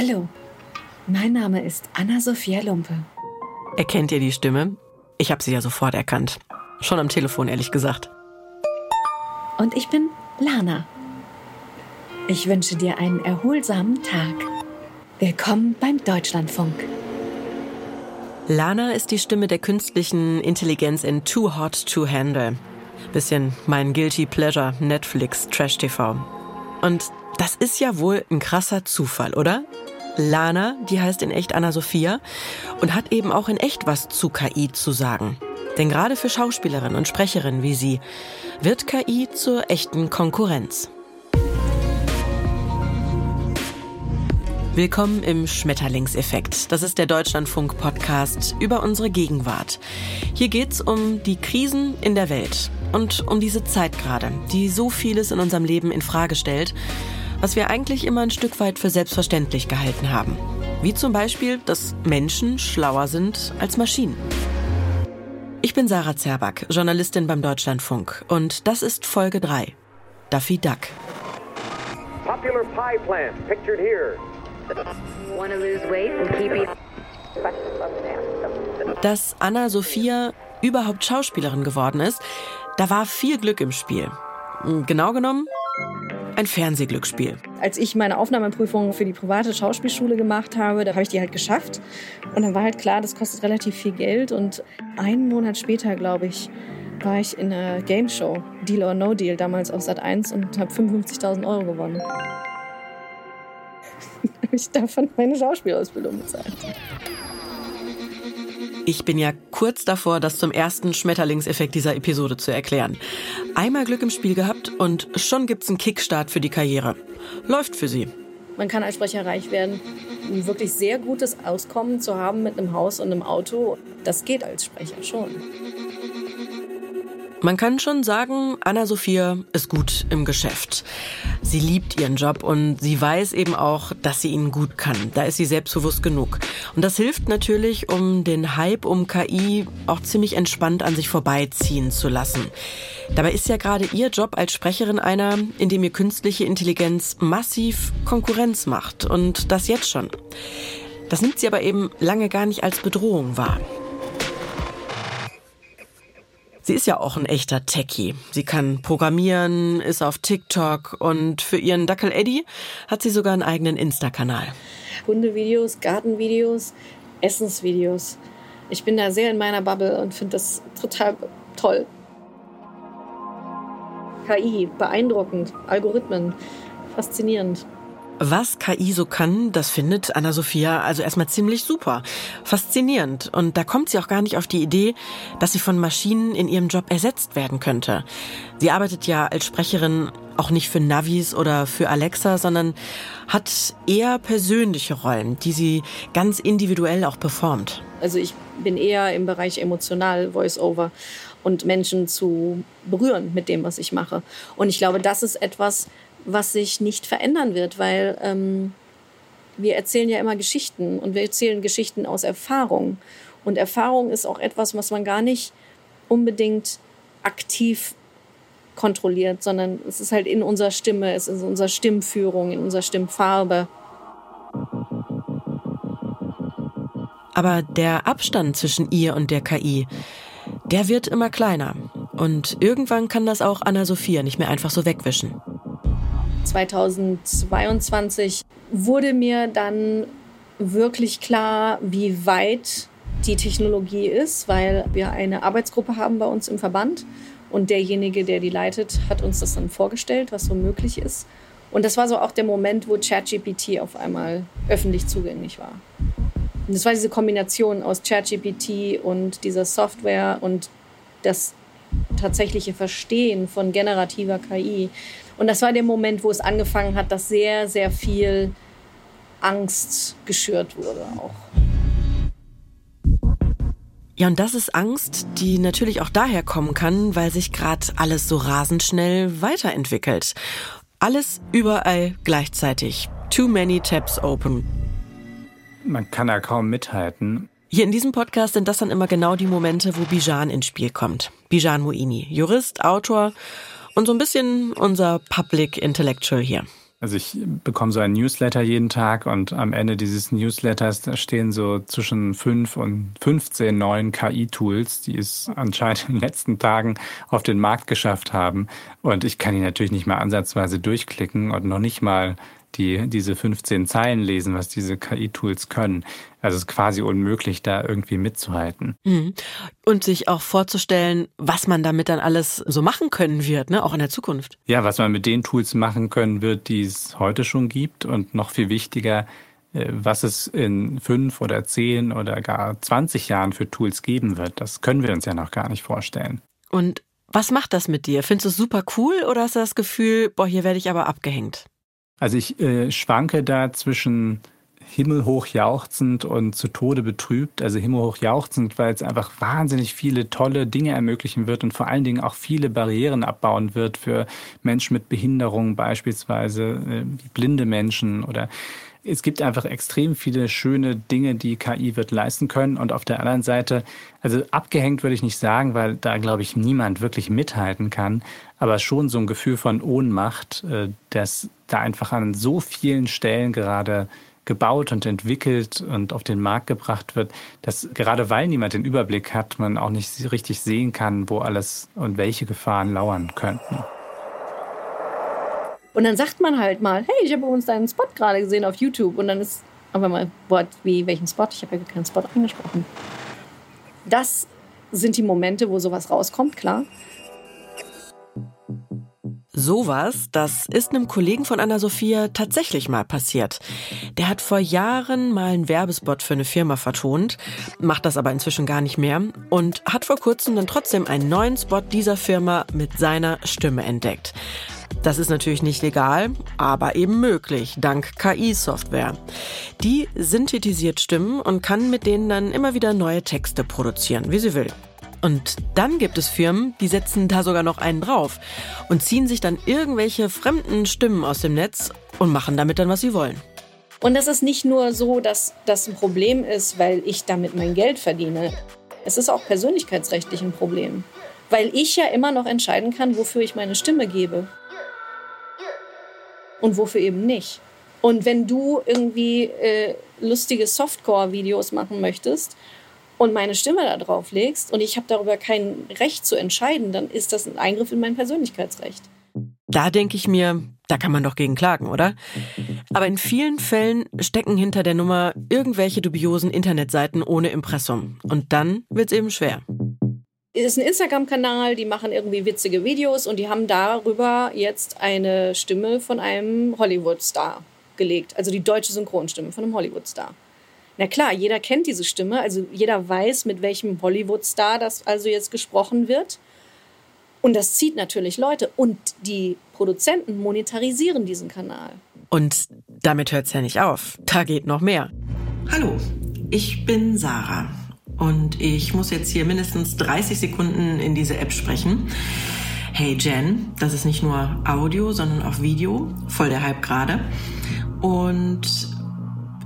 Hallo, mein Name ist Anna-Sophia Lumpe. Erkennt ihr die Stimme? Ich habe sie ja sofort erkannt. Schon am Telefon, ehrlich gesagt. Und ich bin Lana. Ich wünsche dir einen erholsamen Tag. Willkommen beim Deutschlandfunk. Lana ist die Stimme der künstlichen Intelligenz in Too Hot to Handle. Bisschen mein Guilty Pleasure Netflix Trash TV. Und das ist ja wohl ein krasser Zufall, oder? Lana, die heißt in echt Anna-Sophia und hat eben auch in echt was zu KI zu sagen. Denn gerade für Schauspielerinnen und Sprecherinnen wie sie wird KI zur echten Konkurrenz. Willkommen im Schmetterlingseffekt. Das ist der Deutschlandfunk-Podcast über unsere Gegenwart. Hier geht's um die Krisen in der Welt und um diese Zeit gerade, die so vieles in unserem Leben in Frage stellt was wir eigentlich immer ein Stück weit für selbstverständlich gehalten haben. Wie zum Beispiel, dass Menschen schlauer sind als Maschinen. Ich bin Sarah Zerback, Journalistin beim Deutschlandfunk. Und das ist Folge 3. Duffy Duck. Popular pie plant pictured here. Wanna lose weight and keep eating. Dass Anna Sophia überhaupt Schauspielerin geworden ist, da war viel Glück im Spiel. Genau genommen ein Fernsehglücksspiel. Als ich meine Aufnahmeprüfung für die private Schauspielschule gemacht habe, da habe ich die halt geschafft. Und dann war halt klar, das kostet relativ viel Geld. Und einen Monat später, glaube ich, war ich in einer Game Show, Deal or No Deal, damals auf Sat 1 und habe 55.000 Euro gewonnen. habe ich davon meine Schauspielausbildung bezahlt. Ich bin ja kurz davor, das zum ersten Schmetterlingseffekt dieser Episode zu erklären. Einmal Glück im Spiel gehabt und schon gibt's einen Kickstart für die Karriere. Läuft für sie. Man kann als Sprecher reich werden. Ein wirklich sehr gutes Auskommen zu haben mit einem Haus und einem Auto, das geht als Sprecher schon. Man kann schon sagen, Anna-Sophia ist gut im Geschäft. Sie liebt ihren Job und sie weiß eben auch, dass sie ihn gut kann. Da ist sie selbstbewusst genug. Und das hilft natürlich, um den Hype um KI auch ziemlich entspannt an sich vorbeiziehen zu lassen. Dabei ist ja gerade ihr Job als Sprecherin einer, in dem ihr künstliche Intelligenz massiv Konkurrenz macht. Und das jetzt schon. Das nimmt sie aber eben lange gar nicht als Bedrohung wahr. Sie ist ja auch ein echter Techie. Sie kann programmieren, ist auf TikTok und für ihren Dackel Eddie hat sie sogar einen eigenen Insta-Kanal. Hundevideos, Gartenvideos, Essensvideos. Ich bin da sehr in meiner Bubble und finde das total toll. KI, beeindruckend, Algorithmen, faszinierend. Was KI so kann, das findet Anna-Sophia also erstmal ziemlich super. Faszinierend. Und da kommt sie auch gar nicht auf die Idee, dass sie von Maschinen in ihrem Job ersetzt werden könnte. Sie arbeitet ja als Sprecherin auch nicht für Navis oder für Alexa, sondern hat eher persönliche Rollen, die sie ganz individuell auch performt. Also ich bin eher im Bereich emotional Voice-Over und Menschen zu berühren mit dem, was ich mache. Und ich glaube, das ist etwas, was sich nicht verändern wird, weil ähm, wir erzählen ja immer Geschichten und wir erzählen Geschichten aus Erfahrung. Und Erfahrung ist auch etwas, was man gar nicht unbedingt aktiv kontrolliert, sondern es ist halt in unserer Stimme, es ist in unserer Stimmführung, in unserer Stimmfarbe. Aber der Abstand zwischen ihr und der KI, der wird immer kleiner. Und irgendwann kann das auch Anna-Sophia nicht mehr einfach so wegwischen. 2022 wurde mir dann wirklich klar, wie weit die Technologie ist, weil wir eine Arbeitsgruppe haben bei uns im Verband und derjenige, der die leitet, hat uns das dann vorgestellt, was so möglich ist. Und das war so auch der Moment, wo ChatGPT auf einmal öffentlich zugänglich war. Und das war diese Kombination aus ChatGPT und dieser Software und das tatsächliche Verstehen von generativer KI. Und das war der Moment, wo es angefangen hat, dass sehr, sehr viel Angst geschürt wurde auch. Ja, und das ist Angst, die natürlich auch daher kommen kann, weil sich gerade alles so rasend schnell weiterentwickelt. Alles überall gleichzeitig. Too many tabs open. Man kann da kaum mithalten. Hier in diesem Podcast sind das dann immer genau die Momente, wo Bijan ins Spiel kommt. Bijan Moini, Jurist, Autor und so ein bisschen unser Public Intellectual hier. Also ich bekomme so ein Newsletter jeden Tag und am Ende dieses Newsletters stehen so zwischen fünf und 15 neuen KI-Tools, die es anscheinend in den letzten Tagen auf den Markt geschafft haben. Und ich kann die natürlich nicht mal ansatzweise durchklicken und noch nicht mal die diese 15 Zeilen lesen, was diese KI-Tools können. Also es ist quasi unmöglich, da irgendwie mitzuhalten. Mhm. Und sich auch vorzustellen, was man damit dann alles so machen können wird, ne? auch in der Zukunft. Ja, was man mit den Tools machen können wird, die es heute schon gibt und noch viel wichtiger, äh, was es in fünf oder zehn oder gar 20 Jahren für Tools geben wird. Das können wir uns ja noch gar nicht vorstellen. Und was macht das mit dir? Findest du es super cool oder hast du das Gefühl, boah, hier werde ich aber abgehängt? Also ich äh, schwanke da zwischen himmelhoch jauchzend und zu Tode betrübt. Also himmelhoch jauchzend, weil es einfach wahnsinnig viele tolle Dinge ermöglichen wird und vor allen Dingen auch viele Barrieren abbauen wird für Menschen mit Behinderung, beispielsweise äh, blinde Menschen oder es gibt einfach extrem viele schöne Dinge, die KI wird leisten können. Und auf der anderen Seite, also abgehängt würde ich nicht sagen, weil da, glaube ich, niemand wirklich mithalten kann. Aber schon so ein Gefühl von Ohnmacht, äh, das da einfach an so vielen Stellen gerade gebaut und entwickelt und auf den Markt gebracht wird, dass gerade weil niemand den Überblick hat, man auch nicht richtig sehen kann, wo alles und welche Gefahren lauern könnten. Und dann sagt man halt mal, hey, ich habe uns deinen Spot gerade gesehen auf YouTube. Und dann ist aber mal, Wort wie, welchen Spot? Ich habe ja keinen Spot angesprochen. Das sind die Momente, wo sowas rauskommt, klar. Sowas, das ist einem Kollegen von Anna-Sophia tatsächlich mal passiert. Der hat vor Jahren mal einen Werbespot für eine Firma vertont, macht das aber inzwischen gar nicht mehr und hat vor kurzem dann trotzdem einen neuen Spot dieser Firma mit seiner Stimme entdeckt. Das ist natürlich nicht legal, aber eben möglich, dank KI-Software. Die synthetisiert Stimmen und kann mit denen dann immer wieder neue Texte produzieren, wie sie will. Und dann gibt es Firmen, die setzen da sogar noch einen drauf und ziehen sich dann irgendwelche fremden Stimmen aus dem Netz und machen damit dann, was sie wollen. Und es ist nicht nur so, dass das ein Problem ist, weil ich damit mein Geld verdiene. Es ist auch persönlichkeitsrechtlich ein Problem. Weil ich ja immer noch entscheiden kann, wofür ich meine Stimme gebe und wofür eben nicht. Und wenn du irgendwie äh, lustige Softcore-Videos machen möchtest und meine Stimme da drauf legst und ich habe darüber kein Recht zu entscheiden, dann ist das ein Eingriff in mein Persönlichkeitsrecht. Da denke ich mir, da kann man doch gegen klagen, oder? Aber in vielen Fällen stecken hinter der Nummer irgendwelche dubiosen Internetseiten ohne Impressum. Und dann wird es eben schwer ist ein Instagram-Kanal, die machen irgendwie witzige Videos und die haben darüber jetzt eine Stimme von einem Hollywood-Star gelegt. Also die deutsche Synchronstimme von einem Hollywood-Star. Na klar, jeder kennt diese Stimme, also jeder weiß, mit welchem Hollywood-Star das also jetzt gesprochen wird. Und das zieht natürlich Leute. Und die Produzenten monetarisieren diesen Kanal. Und damit hört es ja nicht auf. Da geht noch mehr. Hallo, ich bin Sarah. Und ich muss jetzt hier mindestens 30 Sekunden in diese App sprechen. Hey Jen, das ist nicht nur Audio, sondern auch Video. Voll der Hype gerade. Und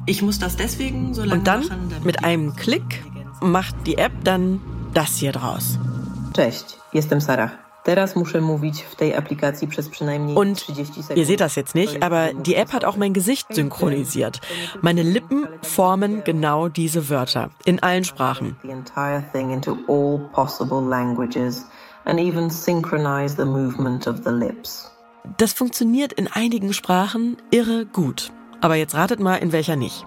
ich muss das deswegen so lange Und dann machen, mit einem Klick macht die App dann das hier draus. Cześć, jestem Sarah. Teraz muszę mówić w tej aplikacji przez przynajmniej Und 30 Sekund. ihr seht das jetzt nicht, aber die App hat auch mein Gesicht synchronisiert. Meine Lippen formen genau diese Wörter in allen Sprachen. The entire thing into all possible languages and even synchronize the movement of the lips. Das funktioniert in einigen Sprachen irre gut. Aber jetzt ratet mal, in welcher nicht.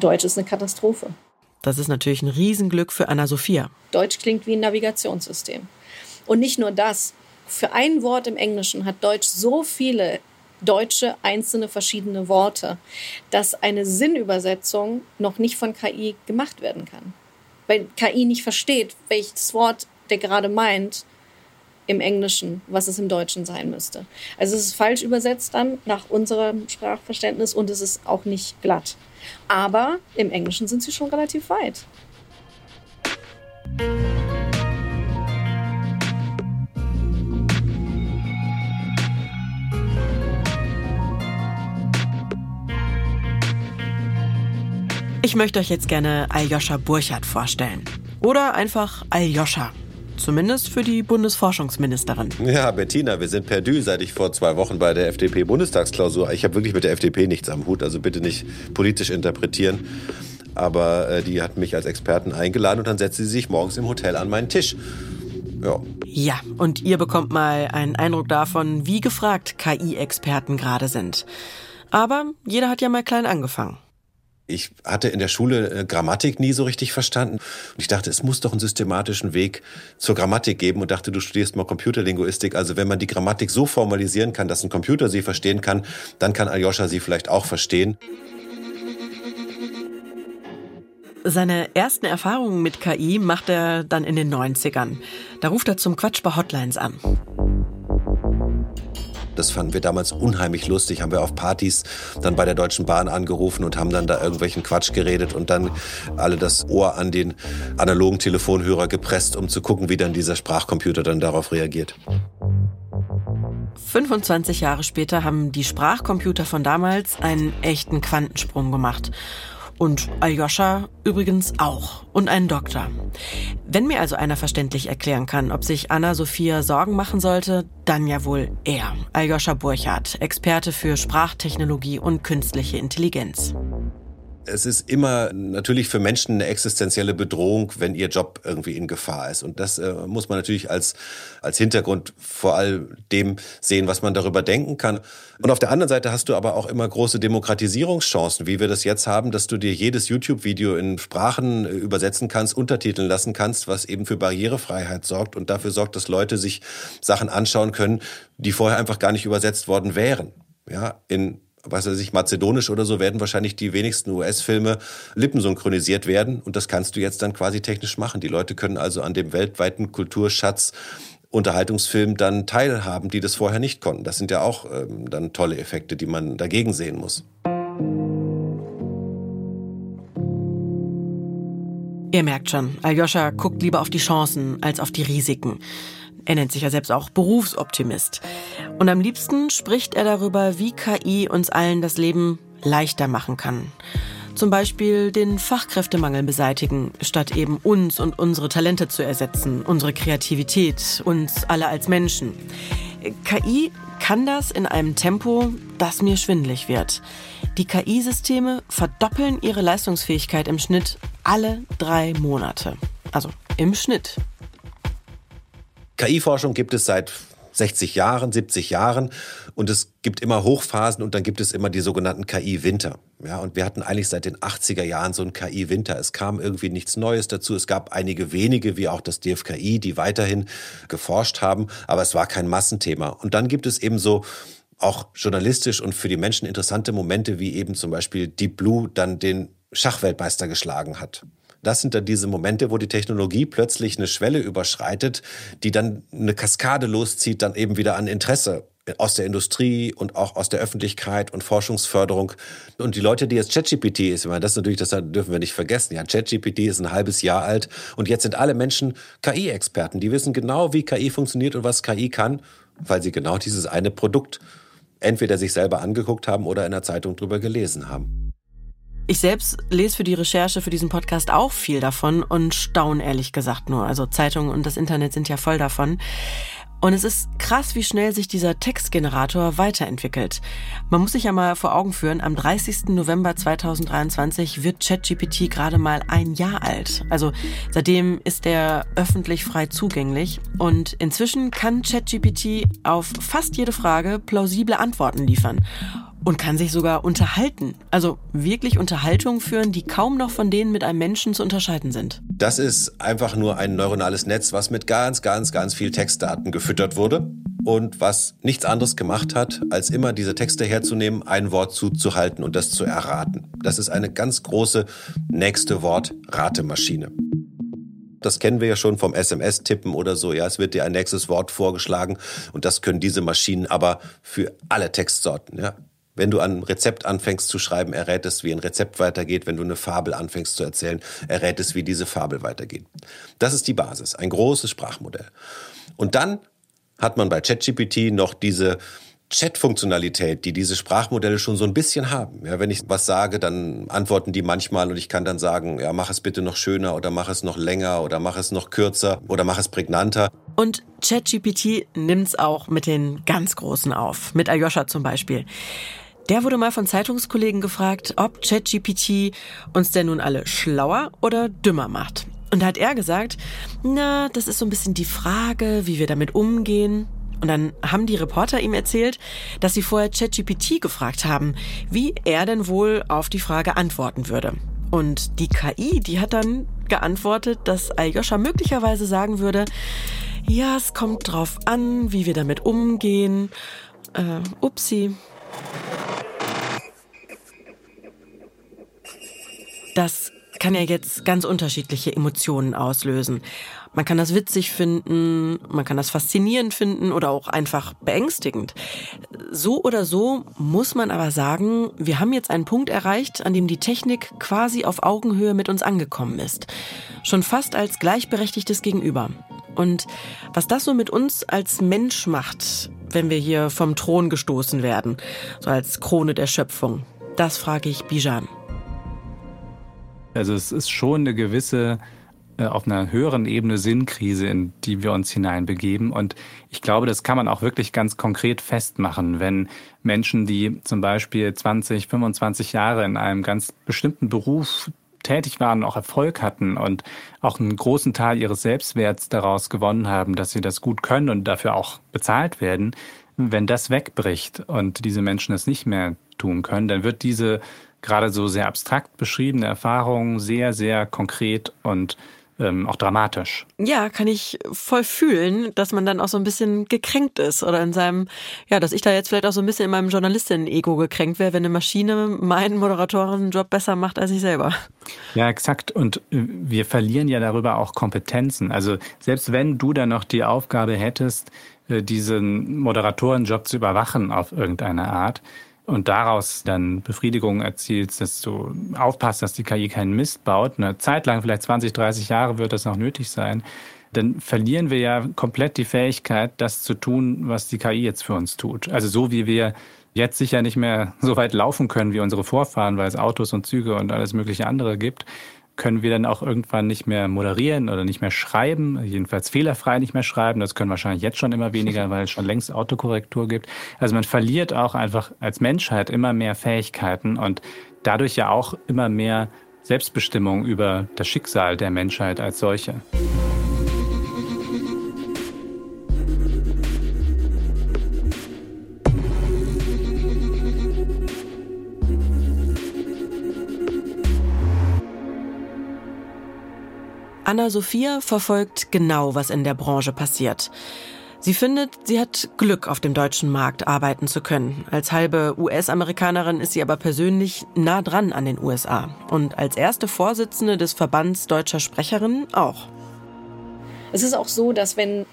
Deutsch ist eine Katastrophe. Das ist natürlich ein Riesenglück für Anna-Sophia. Deutsch klingt wie ein Navigationssystem. Und nicht nur das. Für ein Wort im Englischen hat Deutsch so viele deutsche einzelne verschiedene Worte, dass eine Sinnübersetzung noch nicht von KI gemacht werden kann. Weil KI nicht versteht, welches Wort der gerade meint im Englischen, was es im Deutschen sein müsste. Also es ist falsch übersetzt dann nach unserem Sprachverständnis und es ist auch nicht glatt. Aber im Englischen sind sie schon relativ weit. Ich möchte euch jetzt gerne Aljoscha Burchardt vorstellen. Oder einfach Aljoscha. Zumindest für die Bundesforschungsministerin. Ja, Bettina, wir sind perdu, seit ich vor zwei Wochen bei der FDP-Bundestagsklausur. Ich habe wirklich mit der FDP nichts am Hut, also bitte nicht politisch interpretieren. Aber äh, die hat mich als Experten eingeladen und dann setzte sie sich morgens im Hotel an meinen Tisch. Ja. Ja, und ihr bekommt mal einen Eindruck davon, wie gefragt KI-Experten gerade sind. Aber jeder hat ja mal klein angefangen. Ich hatte in der Schule äh, Grammatik nie so richtig verstanden. Und ich dachte, es muss doch einen systematischen Weg zur Grammatik geben und dachte, du studierst mal Computerlinguistik. Also wenn man die Grammatik so formalisieren kann, dass ein Computer sie verstehen kann, dann kann Aljoscha sie vielleicht auch verstehen. Seine ersten Erfahrungen mit KI macht er dann in den 90ern. Da ruft er zum Quatsch bei Hotlines an. Das fanden wir damals unheimlich lustig. Haben wir auf Partys dann bei der Deutschen Bahn angerufen und haben dann da irgendwelchen Quatsch geredet und dann alle das Ohr an den analogen Telefonhörer gepresst, um zu gucken, wie dann dieser Sprachcomputer dann darauf reagiert. 25 Jahre später haben die Sprachcomputer von damals einen echten Quantensprung gemacht. Und Aljoscha übrigens auch. Und einen Doktor. Wenn mir also einer verständlich erklären kann, ob sich Anna-Sophia Sorgen machen sollte, dann ja wohl er, Aljoscha Burchardt, Experte für Sprachtechnologie und künstliche Intelligenz es ist immer natürlich für Menschen eine existenzielle Bedrohung, wenn ihr Job irgendwie in Gefahr ist. Und das äh, muss man natürlich als, als Hintergrund vor all dem sehen, was man darüber denken kann. Und auf der anderen Seite hast du aber auch immer große Demokratisierungschancen, wie wir das jetzt haben, dass du dir jedes YouTube-Video in Sprachen äh, übersetzen kannst, untertiteln lassen kannst, was eben für Barrierefreiheit sorgt und dafür sorgt, dass Leute sich Sachen anschauen können, die vorher einfach gar nicht übersetzt worden wären. Ja, in weiß ich, mazedonisch oder so, werden wahrscheinlich die wenigsten US-Filme lippensynchronisiert werden. Und das kannst du jetzt dann quasi technisch machen. Die Leute können also an dem weltweiten Kulturschatz Unterhaltungsfilm dann teilhaben, die das vorher nicht konnten. Das sind ja auch ähm, dann tolle Effekte, die man dagegen sehen muss. Ihr merkt schon, Aljoscha guckt lieber auf die Chancen als auf die Risiken. Er nennt sich ja selbst auch Berufsoptimist. Und am liebsten spricht er darüber, wie KI uns allen das Leben leichter machen kann. Zum Beispiel den Fachkräftemangel beseitigen, statt eben uns und unsere Talente zu ersetzen, unsere Kreativität, uns alle als Menschen. KI kann das in einem Tempo, das mir schwindlig wird. Die KI-Systeme verdoppeln ihre Leistungsfähigkeit im Schnitt alle drei Monate. Also im Schnitt. KI-Forschung gibt es seit 60 Jahren, 70 Jahren und es gibt immer Hochphasen und dann gibt es immer die sogenannten KI-Winter. Ja, und wir hatten eigentlich seit den 80er Jahren so einen KI-Winter. Es kam irgendwie nichts Neues dazu. Es gab einige wenige, wie auch das DFKI, die weiterhin geforscht haben, aber es war kein Massenthema. Und dann gibt es eben so auch journalistisch und für die Menschen interessante Momente, wie eben zum Beispiel Deep Blue dann den Schachweltmeister geschlagen hat. Das sind dann diese Momente, wo die Technologie plötzlich eine Schwelle überschreitet, die dann eine Kaskade loszieht, dann eben wieder an Interesse aus der Industrie und auch aus der Öffentlichkeit und Forschungsförderung. Und die Leute, die jetzt ChatGPT ist, ich meine, das natürlich, das dürfen wir nicht vergessen. Ja, ChatGPT ist ein halbes Jahr alt und jetzt sind alle Menschen KI-Experten. Die wissen genau, wie KI funktioniert und was KI kann, weil sie genau dieses eine Produkt entweder sich selber angeguckt haben oder in der Zeitung drüber gelesen haben. Ich selbst lese für die Recherche für diesen Podcast auch viel davon und staune ehrlich gesagt nur. Also Zeitungen und das Internet sind ja voll davon. Und es ist krass, wie schnell sich dieser Textgenerator weiterentwickelt. Man muss sich ja mal vor Augen führen, am 30. November 2023 wird ChatGPT gerade mal ein Jahr alt. Also seitdem ist er öffentlich frei zugänglich. Und inzwischen kann ChatGPT auf fast jede Frage plausible Antworten liefern und kann sich sogar unterhalten. Also wirklich Unterhaltungen führen, die kaum noch von denen mit einem Menschen zu unterscheiden sind. Das ist einfach nur ein neuronales Netz, was mit ganz, ganz, ganz viel Textdaten gefüttert wurde und was nichts anderes gemacht hat, als immer diese Texte herzunehmen, ein Wort zuzuhalten und das zu erraten. Das ist eine ganz große nächste Wort-Ratemaschine. Das kennen wir ja schon vom SMS-Tippen oder so. Ja, es wird dir ein nächstes Wort vorgeschlagen und das können diese Maschinen aber für alle Textsorten. Ja, wenn du ein Rezept anfängst zu schreiben, errät es, wie ein Rezept weitergeht. Wenn du eine Fabel anfängst zu erzählen, errät es, wie diese Fabel weitergeht. Das ist die Basis, ein großes Sprachmodell. Und dann hat man bei ChatGPT noch diese Chat-Funktionalität, die diese Sprachmodelle schon so ein bisschen haben. Ja, wenn ich was sage, dann antworten die manchmal und ich kann dann sagen, ja, mach es bitte noch schöner oder mach es noch länger oder mach es noch kürzer oder mach es prägnanter. Und ChatGPT nimmt's auch mit den ganz Großen auf, mit Aljoscha zum Beispiel. Der wurde mal von Zeitungskollegen gefragt, ob ChatGPT uns denn nun alle schlauer oder dümmer macht. Und da hat er gesagt, na, das ist so ein bisschen die Frage, wie wir damit umgehen. Und dann haben die Reporter ihm erzählt, dass sie vorher ChatGPT gefragt haben, wie er denn wohl auf die Frage antworten würde. Und die KI, die hat dann geantwortet, dass Aljoscha möglicherweise sagen würde, ja, es kommt drauf an, wie wir damit umgehen. Äh, upsi. Das kann ja jetzt ganz unterschiedliche Emotionen auslösen. Man kann das witzig finden, man kann das faszinierend finden oder auch einfach beängstigend. So oder so muss man aber sagen, wir haben jetzt einen Punkt erreicht, an dem die Technik quasi auf Augenhöhe mit uns angekommen ist. Schon fast als gleichberechtigtes Gegenüber. Und was das so mit uns als Mensch macht, wenn wir hier vom Thron gestoßen werden, so als Krone der Schöpfung, das frage ich Bijan. Also es ist schon eine gewisse äh, auf einer höheren Ebene Sinnkrise, in die wir uns hineinbegeben. Und ich glaube, das kann man auch wirklich ganz konkret festmachen, wenn Menschen, die zum Beispiel 20, 25 Jahre in einem ganz bestimmten Beruf tätig waren, auch Erfolg hatten und auch einen großen Teil ihres Selbstwerts daraus gewonnen haben, dass sie das gut können und dafür auch bezahlt werden, wenn das wegbricht und diese Menschen es nicht mehr tun können, dann wird diese gerade so sehr abstrakt beschriebene Erfahrung sehr, sehr konkret und ähm, auch dramatisch. Ja, kann ich voll fühlen, dass man dann auch so ein bisschen gekränkt ist oder in seinem, ja, dass ich da jetzt vielleicht auch so ein bisschen in meinem Journalistinnen-Ego gekränkt wäre, wenn eine Maschine meinen Moderatorenjob besser macht als ich selber. Ja, exakt. Und wir verlieren ja darüber auch Kompetenzen. Also selbst wenn du dann noch die Aufgabe hättest, äh, diesen Moderatorenjob zu überwachen auf irgendeine Art, und daraus dann Befriedigung erzielst, dass du aufpasst, dass die KI keinen Mist baut, eine Zeit lang, vielleicht 20, 30 Jahre wird das noch nötig sein, dann verlieren wir ja komplett die Fähigkeit, das zu tun, was die KI jetzt für uns tut. Also so wie wir jetzt sicher nicht mehr so weit laufen können wie unsere Vorfahren, weil es Autos und Züge und alles mögliche andere gibt, können wir dann auch irgendwann nicht mehr moderieren oder nicht mehr schreiben, jedenfalls fehlerfrei nicht mehr schreiben. Das können wahrscheinlich jetzt schon immer weniger, weil es schon längst Autokorrektur gibt. Also man verliert auch einfach als Menschheit immer mehr Fähigkeiten und dadurch ja auch immer mehr Selbstbestimmung über das Schicksal der Menschheit als solche. Anna-Sophia verfolgt genau, was in der Branche passiert. Sie findet, sie hat Glück, auf dem deutschen Markt arbeiten zu können. Als halbe US-Amerikanerin ist sie aber persönlich nah dran an den USA. Und als erste Vorsitzende des Verbands deutscher Sprecherinnen auch. Es ist auch so, dass wenn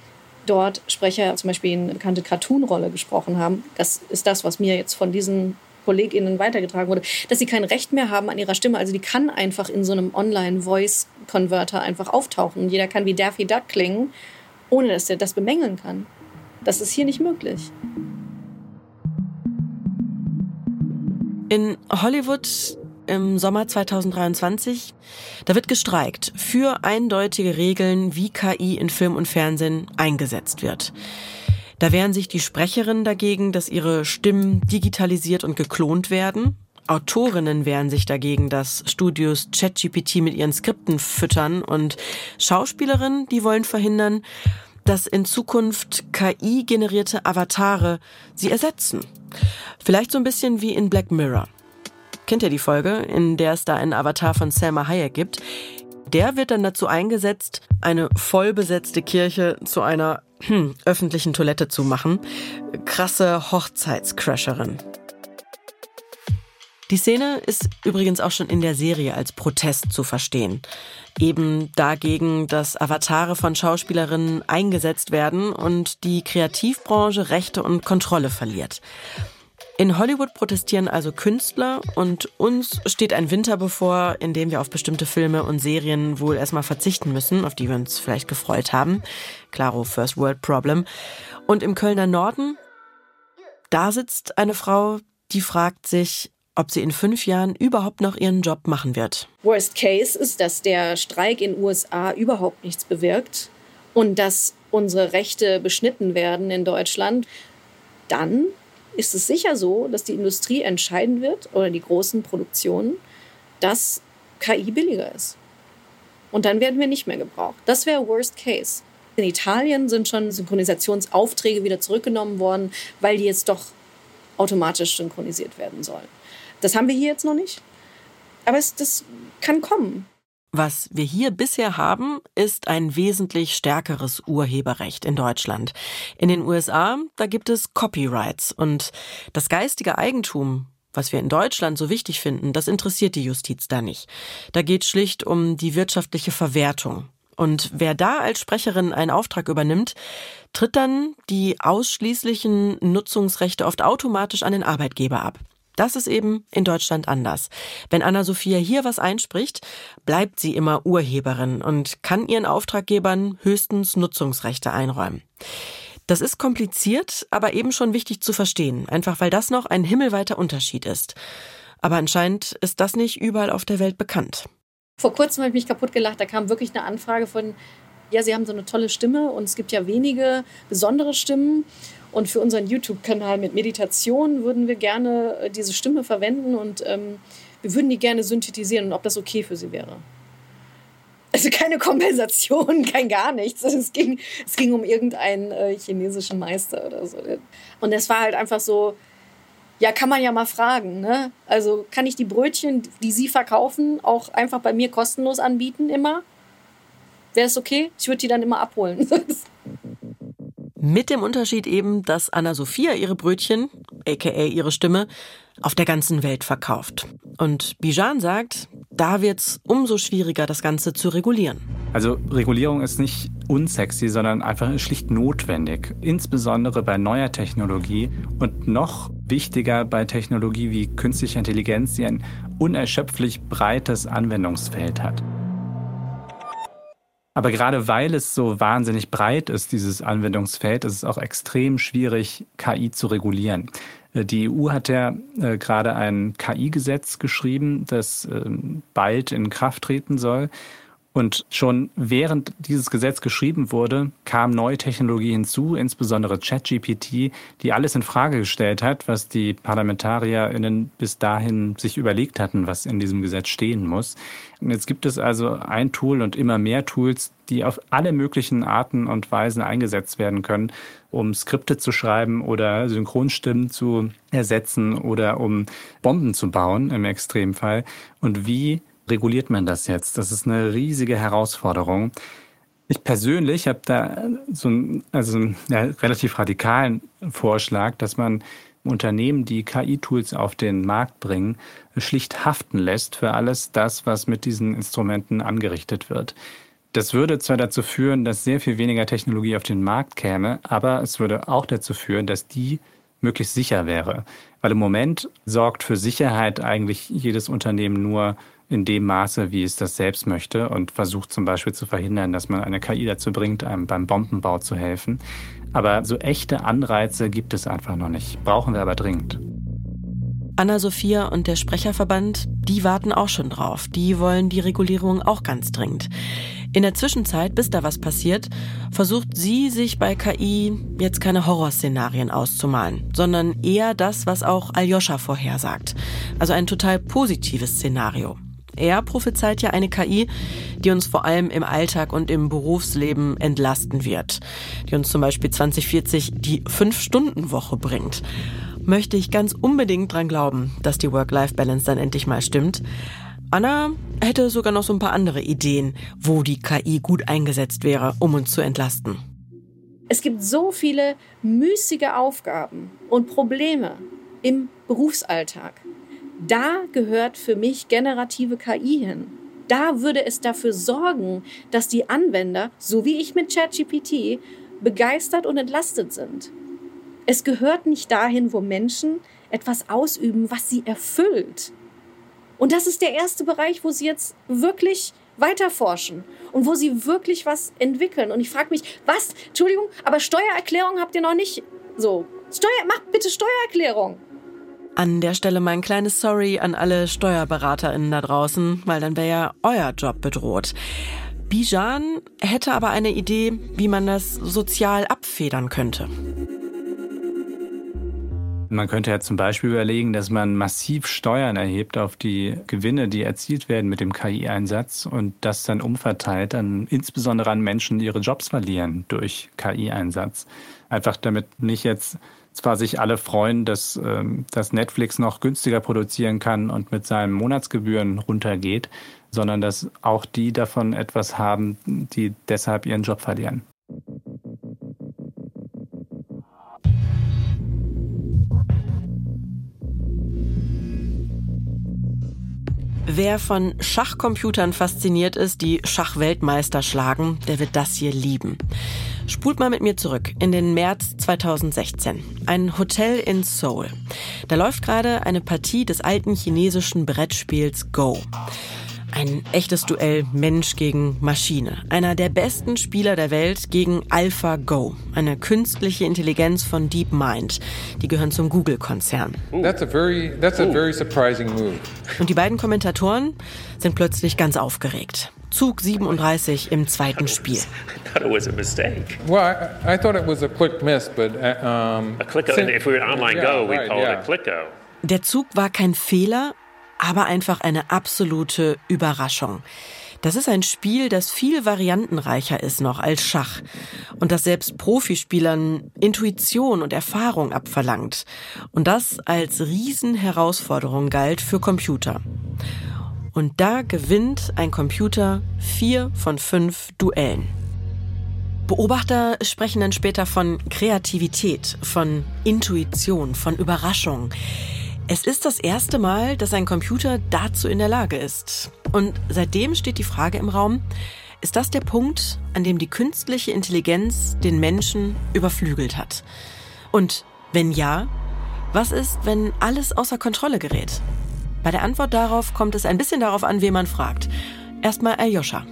dort Sprecher zum Beispiel eine bekannte Cartoon-Rolle gesprochen haben, das ist das, was mir jetzt von diesen KollegInnen weitergetragen wurde, dass sie kein Recht mehr haben an ihrer Stimme. Also die kann einfach in so einem Online-Voice-Converter einfach auftauchen. Jeder kann wie Daffy Duck klingen, ohne dass er das bemängeln kann. Das ist hier nicht möglich. In Hollywood im Sommer 2023, da wird gestreikt für eindeutige Regeln, wie KI in Film und Fernsehen eingesetzt wird. Da wehren sich die Sprecherinnen dagegen, dass ihre Stimmen digitalisiert und geklont werden. Autorinnen wehren sich dagegen, dass Studios ChatGPT mit ihren Skripten füttern und Schauspielerinnen, die wollen verhindern, dass in Zukunft KI-generierte Avatare sie ersetzen. Vielleicht so ein bisschen wie in Black Mirror. Kennt ihr die Folge, in der es da einen Avatar von Selma Hayek gibt? Der wird dann dazu eingesetzt, eine vollbesetzte Kirche zu einer hm, öffentlichen Toilette zu machen. Krasse Hochzeitscrasherin. Die Szene ist übrigens auch schon in der Serie als Protest zu verstehen. Eben dagegen, dass Avatare von Schauspielerinnen eingesetzt werden und die Kreativbranche Rechte und Kontrolle verliert. In Hollywood protestieren also Künstler und uns steht ein Winter bevor, in dem wir auf bestimmte Filme und Serien wohl erstmal verzichten müssen, auf die wir uns vielleicht gefreut haben. Claro, First World Problem. Und im Kölner Norden, da sitzt eine Frau, die fragt sich, ob sie in fünf Jahren überhaupt noch ihren Job machen wird. Worst Case ist, dass der Streik in USA überhaupt nichts bewirkt und dass unsere Rechte beschnitten werden in Deutschland. Dann ist es sicher so, dass die Industrie entscheiden wird oder die großen Produktionen, dass KI billiger ist. Und dann werden wir nicht mehr gebraucht. Das wäre Worst Case. In Italien sind schon Synchronisationsaufträge wieder zurückgenommen worden, weil die jetzt doch automatisch synchronisiert werden sollen. Das haben wir hier jetzt noch nicht. Aber es, das kann kommen. Was wir hier bisher haben, ist ein wesentlich stärkeres Urheberrecht in Deutschland. In den USA, da gibt es Copyrights und das geistige Eigentum, was wir in Deutschland so wichtig finden, das interessiert die Justiz da nicht. Da geht schlicht um die wirtschaftliche Verwertung. Und wer da als Sprecherin einen Auftrag übernimmt, tritt dann die ausschließlichen Nutzungsrechte oft automatisch an den Arbeitgeber ab. Das ist eben in Deutschland anders. Wenn Anna-Sophia hier was einspricht, bleibt sie immer Urheberin und kann ihren Auftraggebern höchstens Nutzungsrechte einräumen. Das ist kompliziert, aber eben schon wichtig zu verstehen, einfach weil das noch ein himmelweiter Unterschied ist. Aber anscheinend ist das nicht überall auf der Welt bekannt. Vor kurzem habe ich mich kaputt gelacht. Da kam wirklich eine Anfrage von, ja, Sie haben so eine tolle Stimme und es gibt ja wenige besondere Stimmen. Und für unseren YouTube-Kanal mit Meditation würden wir gerne äh, diese Stimme verwenden und ähm, wir würden die gerne synthetisieren und ob das okay für Sie wäre. Also keine Kompensation, kein gar nichts. Es ging, es ging um irgendeinen äh, chinesischen Meister oder so. Und es war halt einfach so, ja, kann man ja mal fragen. Ne? Also kann ich die Brötchen, die Sie verkaufen, auch einfach bei mir kostenlos anbieten immer? Wäre es okay? Ich würde die dann immer abholen. Mit dem Unterschied eben, dass Anna-Sophia ihre Brötchen, aka ihre Stimme, auf der ganzen Welt verkauft. Und Bijan sagt, da wird's umso schwieriger, das Ganze zu regulieren. Also Regulierung ist nicht unsexy, sondern einfach schlicht notwendig. Insbesondere bei neuer Technologie und noch wichtiger bei Technologie wie künstlicher Intelligenz, die ein unerschöpflich breites Anwendungsfeld hat. Aber gerade weil es so wahnsinnig breit ist, dieses Anwendungsfeld, ist es auch extrem schwierig, KI zu regulieren. Äh, die EU hat ja äh, gerade ein KI-Gesetz geschrieben, das äh, bald in Kraft treten soll. Und schon während dieses Gesetz geschrieben wurde, kam neue Technologie hinzu, insbesondere ChatGPT, die alles in Frage gestellt hat, was die ParlamentarierInnen bis dahin sich überlegt hatten, was in diesem Gesetz stehen muss. Und jetzt gibt es also ein Tool und immer mehr Tools, die auf alle möglichen Arten und Weisen eingesetzt werden können, um Skripte zu schreiben oder Synchronstimmen zu ersetzen oder um Bomben zu bauen im Extremfall. Und wie reguliert man das jetzt? Das ist eine riesige Herausforderung. Ich persönlich habe da so einen, also einen relativ radikalen Vorschlag, dass man Unternehmen, die KI-Tools auf den Markt bringen, schlicht haften lässt für alles das, was mit diesen Instrumenten angerichtet wird. Das würde zwar dazu führen, dass sehr viel weniger Technologie auf den Markt käme, aber es würde auch dazu führen, dass die möglichst sicher wäre. Weil im Moment sorgt für Sicherheit eigentlich jedes Unternehmen nur in dem Maße, wie es das selbst möchte und versucht zum Beispiel zu verhindern, dass man eine KI dazu bringt, einem beim Bombenbau zu helfen. Aber so echte Anreize gibt es einfach noch nicht. Brauchen wir aber dringend. Anna-Sophia und der Sprecherverband, die warten auch schon drauf. Die wollen die Regulierung auch ganz dringend. In der Zwischenzeit, bis da was passiert, versucht sie sich bei KI jetzt keine Horrorszenarien auszumalen, sondern eher das, was auch Aljoscha vorhersagt. Also ein total positives Szenario. Er prophezeit ja eine KI, die uns vor allem im Alltag und im Berufsleben entlasten wird. Die uns zum Beispiel 2040 die Fünf-Stunden-Woche bringt. Möchte ich ganz unbedingt dran glauben, dass die Work-Life-Balance dann endlich mal stimmt. Anna hätte sogar noch so ein paar andere Ideen, wo die KI gut eingesetzt wäre, um uns zu entlasten. Es gibt so viele müßige Aufgaben und Probleme im Berufsalltag. Da gehört für mich generative KI hin. Da würde es dafür sorgen, dass die Anwender, so wie ich mit ChatGPT, begeistert und entlastet sind. Es gehört nicht dahin, wo Menschen etwas ausüben, was sie erfüllt. Und das ist der erste Bereich, wo sie jetzt wirklich weiterforschen und wo sie wirklich was entwickeln. Und ich frage mich, was? Entschuldigung, aber Steuererklärung habt ihr noch nicht so Steuer, mach bitte Steuererklärung. An der Stelle mein kleines Sorry an alle SteuerberaterInnen da draußen, weil dann wäre ja euer Job bedroht. Bijan hätte aber eine Idee, wie man das sozial abfedern könnte. Man könnte ja zum Beispiel überlegen, dass man massiv Steuern erhebt auf die Gewinne, die erzielt werden mit dem KI-Einsatz und das dann umverteilt, an, insbesondere an Menschen, die ihre Jobs verlieren durch KI-Einsatz. Einfach damit nicht jetzt zwar sich alle freuen, dass, ähm, dass Netflix noch günstiger produzieren kann und mit seinen Monatsgebühren runtergeht, sondern dass auch die davon etwas haben, die deshalb ihren Job verlieren. Wer von Schachcomputern fasziniert ist, die Schachweltmeister schlagen, der wird das hier lieben. Spult mal mit mir zurück in den März 2016. Ein Hotel in Seoul. Da läuft gerade eine Partie des alten chinesischen Brettspiels Go. Ein echtes Duell Mensch gegen Maschine. Einer der besten Spieler der Welt gegen AlphaGo, eine künstliche Intelligenz von DeepMind. Die gehören zum Google-Konzern. Und die beiden Kommentatoren sind plötzlich ganz aufgeregt. Zug 37 im zweiten Spiel. Well, I, I thought it was a quick miss, but uh, um, A since- if we were online Yeah, Go, we'd right, call yeah. it a clicko. Der Zug war kein Fehler, aber einfach eine absolute Überraschung. Das ist ein Spiel, das viel variantenreicher ist noch als Schach und das selbst Profispielern Intuition und Erfahrung abverlangt und das als Riesenherausforderung galt für Computer. Und da gewinnt ein Computer vier von fünf Duellen. Beobachter sprechen dann später von Kreativität, von Intuition, von Überraschung. Es ist das erste Mal, dass ein Computer dazu in der Lage ist. Und seitdem steht die Frage im Raum, ist das der Punkt, an dem die künstliche Intelligenz den Menschen überflügelt hat? Und wenn ja, was ist, wenn alles außer Kontrolle gerät? Bei der Antwort darauf kommt es ein bisschen darauf an, wen man fragt. Erstmal Aljoscha.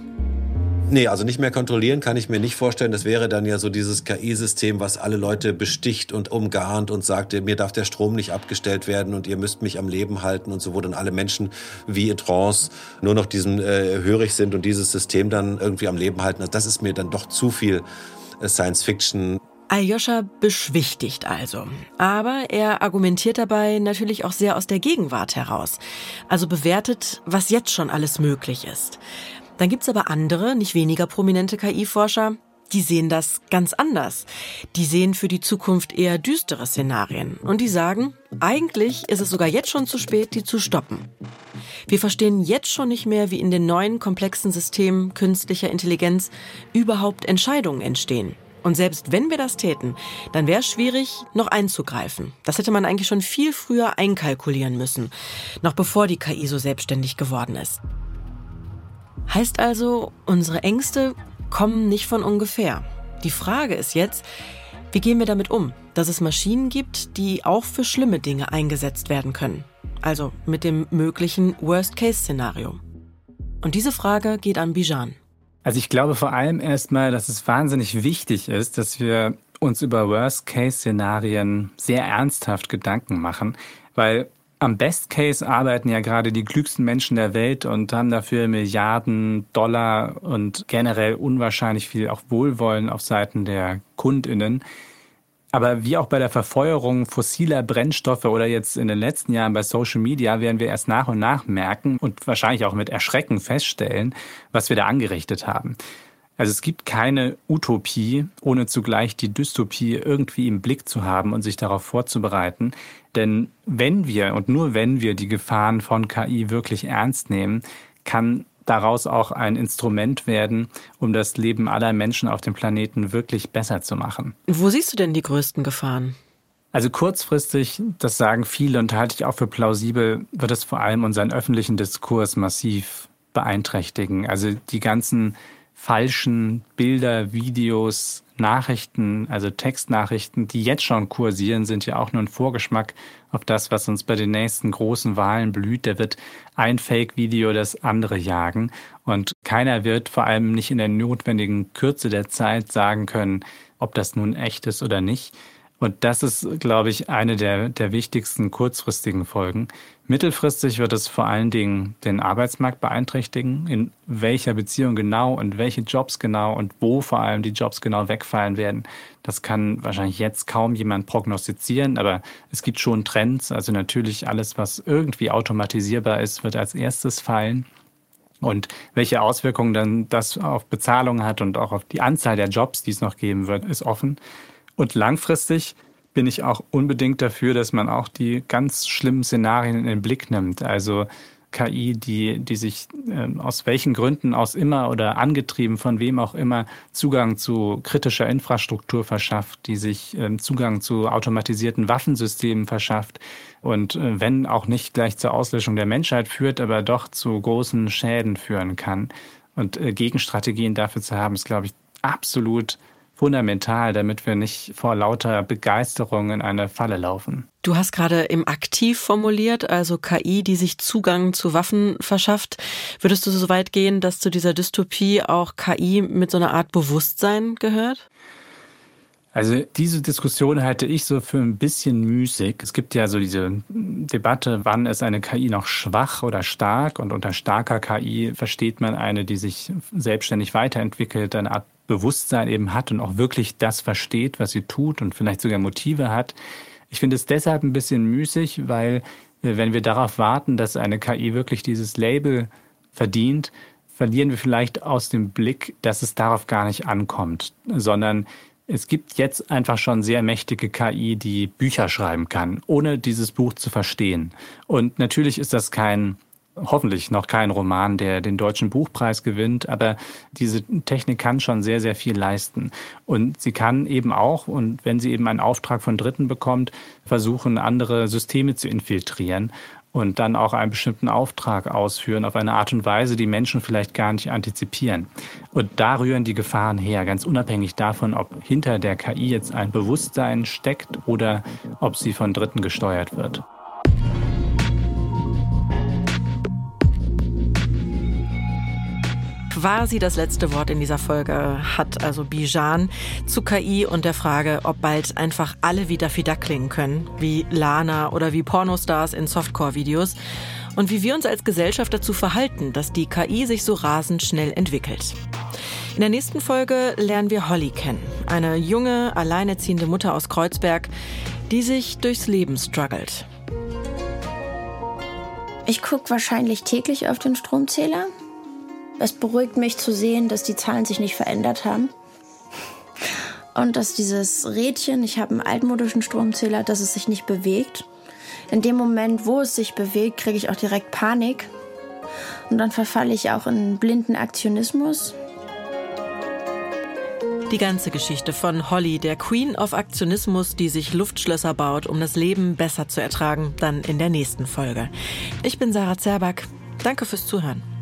Nee, also nicht mehr kontrollieren kann ich mir nicht vorstellen. Das wäre dann ja so dieses KI-System, was alle Leute besticht und umgarnt und sagt, mir darf der Strom nicht abgestellt werden und ihr müsst mich am Leben halten und so, wo dann alle Menschen wie in Trance nur noch diesem äh, hörig sind und dieses System dann irgendwie am Leben halten. Also das ist mir dann doch zu viel äh, Science Fiction. Aljoscha beschwichtigt also. Aber er argumentiert dabei natürlich auch sehr aus der Gegenwart heraus. Also bewertet, was jetzt schon alles möglich ist. Dann gibt's aber andere, nicht weniger prominente KI-Forscher, die sehen das ganz anders. Die sehen für die Zukunft eher düstere Szenarien. Und die sagen, eigentlich ist es sogar jetzt schon zu spät, die zu stoppen. Wir verstehen jetzt schon nicht mehr, wie in den neuen komplexen Systemen künstlicher Intelligenz überhaupt Entscheidungen entstehen. Und selbst wenn wir das täten, dann wäre es schwierig, noch einzugreifen. Das hätte man eigentlich schon viel früher einkalkulieren müssen, noch bevor die KI so selbstständig geworden ist. Heißt also, unsere Ängste kommen nicht von ungefähr. Die Frage ist jetzt, wie gehen wir damit um, dass es Maschinen gibt, die auch für schlimme Dinge eingesetzt werden können? Also mit dem möglichen Worst-Case-Szenario. Und diese Frage geht an Bijan. Also ich glaube vor allem erstmal, dass es wahnsinnig wichtig ist, dass wir uns über Worst-Case-Szenarien sehr ernsthaft Gedanken machen, weil am Best Case arbeiten ja gerade die klügsten Menschen der Welt und haben dafür Milliarden Dollar und generell unwahrscheinlich viel auch Wohlwollen auf Seiten der Kundinnen. Aber wie auch bei der Verfeuerung fossiler Brennstoffe oder jetzt in den letzten Jahren bei Social Media werden wir erst nach und nach merken und wahrscheinlich auch mit Erschrecken feststellen, was wir da angerichtet haben. Also es gibt keine Utopie, ohne zugleich die Dystopie irgendwie im Blick zu haben und sich darauf vorzubereiten. Denn wenn wir und nur wenn wir die Gefahren von KI wirklich ernst nehmen, kann daraus auch ein Instrument werden, um das Leben aller Menschen auf dem Planeten wirklich besser zu machen. Wo siehst du denn die größten Gefahren? Also kurzfristig, das sagen viele und halte ich auch für plausibel, wird es vor allem unseren öffentlichen Diskurs massiv beeinträchtigen. Also die ganzen falschen Bilder, Videos, Nachrichten, also Textnachrichten, die jetzt schon kursieren, sind ja auch nur ein Vorgeschmack auf das, was uns bei den nächsten großen Wahlen blüht. Da wird ein Fake-Video das andere jagen und keiner wird vor allem nicht in der notwendigen Kürze der Zeit sagen können, ob das nun echt ist oder nicht. Und das ist, glaube ich, eine der, der wichtigsten kurzfristigen Folgen. Mittelfristig wird es vor allen Dingen den Arbeitsmarkt beeinträchtigen, in welcher Beziehung genau und welche Jobs genau und wo vor allem die Jobs genau wegfallen werden. Das kann wahrscheinlich jetzt kaum jemand prognostizieren, aber es gibt schon Trends. Also natürlich alles, was irgendwie automatisierbar ist, wird als erstes fallen. Und welche Auswirkungen dann das auf Bezahlung hat und auch auf die Anzahl der Jobs, die es noch geben wird, ist offen. Und langfristig bin ich auch unbedingt dafür, dass man auch die ganz schlimmen Szenarien in den Blick nimmt. Also KI, die, die sich äh, aus welchen Gründen aus immer oder angetrieben von wem auch immer Zugang zu kritischer Infrastruktur verschafft, die sich äh, Zugang zu automatisierten Waffensystemen verschafft und äh, wenn auch nicht gleich zur Auslöschung der Menschheit führt, aber doch zu großen Schäden führen kann. Und äh, Gegenstrategien dafür zu haben, ist, glaube ich, absolut fundamental, damit wir nicht vor lauter Begeisterung in eine Falle laufen. Du hast gerade im Aktiv formuliert, also KI, die sich Zugang zu Waffen verschafft. Würdest du so weit gehen, dass zu dieser Dystopie auch KI mit so einer Art Bewusstsein gehört? Also diese Diskussion halte ich so für ein bisschen müßig. Es gibt ja so diese Debatte, wann ist eine KI noch schwach oder stark? Und unter starker KI versteht man eine, die sich selbstständig weiterentwickelt, eine Art Bewusstsein eben hat und auch wirklich das versteht, was sie tut und vielleicht sogar Motive hat. Ich finde es deshalb ein bisschen müßig, weil äh, wenn wir darauf warten, dass eine KI wirklich dieses Label verdient, verlieren wir vielleicht aus dem Blick, dass es darauf gar nicht ankommt, sondern es gibt jetzt einfach schon sehr mächtige KI, die Bücher schreiben kann, ohne dieses Buch zu verstehen. Und natürlich ist das kein hoffentlich noch kein Roman, der den deutschen Buchpreis gewinnt, aber diese Technik kann schon sehr, sehr viel leisten. Und sie kann eben auch, und wenn sie eben einen Auftrag von Dritten bekommt, versuchen, andere Systeme zu infiltrieren und dann auch einen bestimmten Auftrag ausführen auf eine Art und Weise, die Menschen vielleicht gar nicht antizipieren. Und da rühren die Gefahren her, ganz unabhängig davon, ob hinter der KI jetzt ein Bewusstsein steckt oder ob sie von Dritten gesteuert wird. Quasi das letzte Wort in dieser Folge hat also Bijan zu KI und der Frage, ob bald einfach alle wie Daffy Duck klingen können, wie Lana oder wie Pornostars in Softcore-Videos und wie wir uns als Gesellschaft dazu verhalten, dass die KI sich so rasend schnell entwickelt. In der nächsten Folge lernen wir Holly kennen, eine junge, alleinerziehende Mutter aus Kreuzberg, die sich durchs Leben struggelt. Ich gucke wahrscheinlich täglich auf den Stromzähler es beruhigt mich zu sehen, dass die Zahlen sich nicht verändert haben. Und dass dieses Rädchen, ich habe einen altmodischen Stromzähler, dass es sich nicht bewegt. In dem Moment, wo es sich bewegt, kriege ich auch direkt Panik. Und dann verfalle ich auch in blinden Aktionismus. Die ganze Geschichte von Holly, der Queen of Aktionismus, die sich Luftschlösser baut, um das Leben besser zu ertragen, dann in der nächsten Folge. Ich bin Sarah Zerback. Danke fürs Zuhören.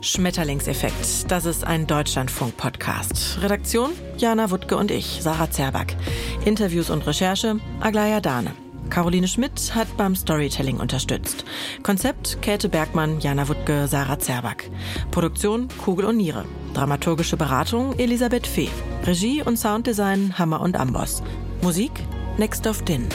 Schmetterlingseffekt. Das ist ein Deutschlandfunk-Podcast. Redaktion Jana Wuttke und ich, Sarah Zerback. Interviews und Recherche Aglaya Dahne. Caroline Schmidt hat beim Storytelling unterstützt. Konzept Käthe Bergmann, Jana Wuttke, Sarah Zerback. Produktion Kugel und Niere. Dramaturgische Beratung Elisabeth Fee. Regie und Sounddesign Hammer und Amboss. Musik Next of Din.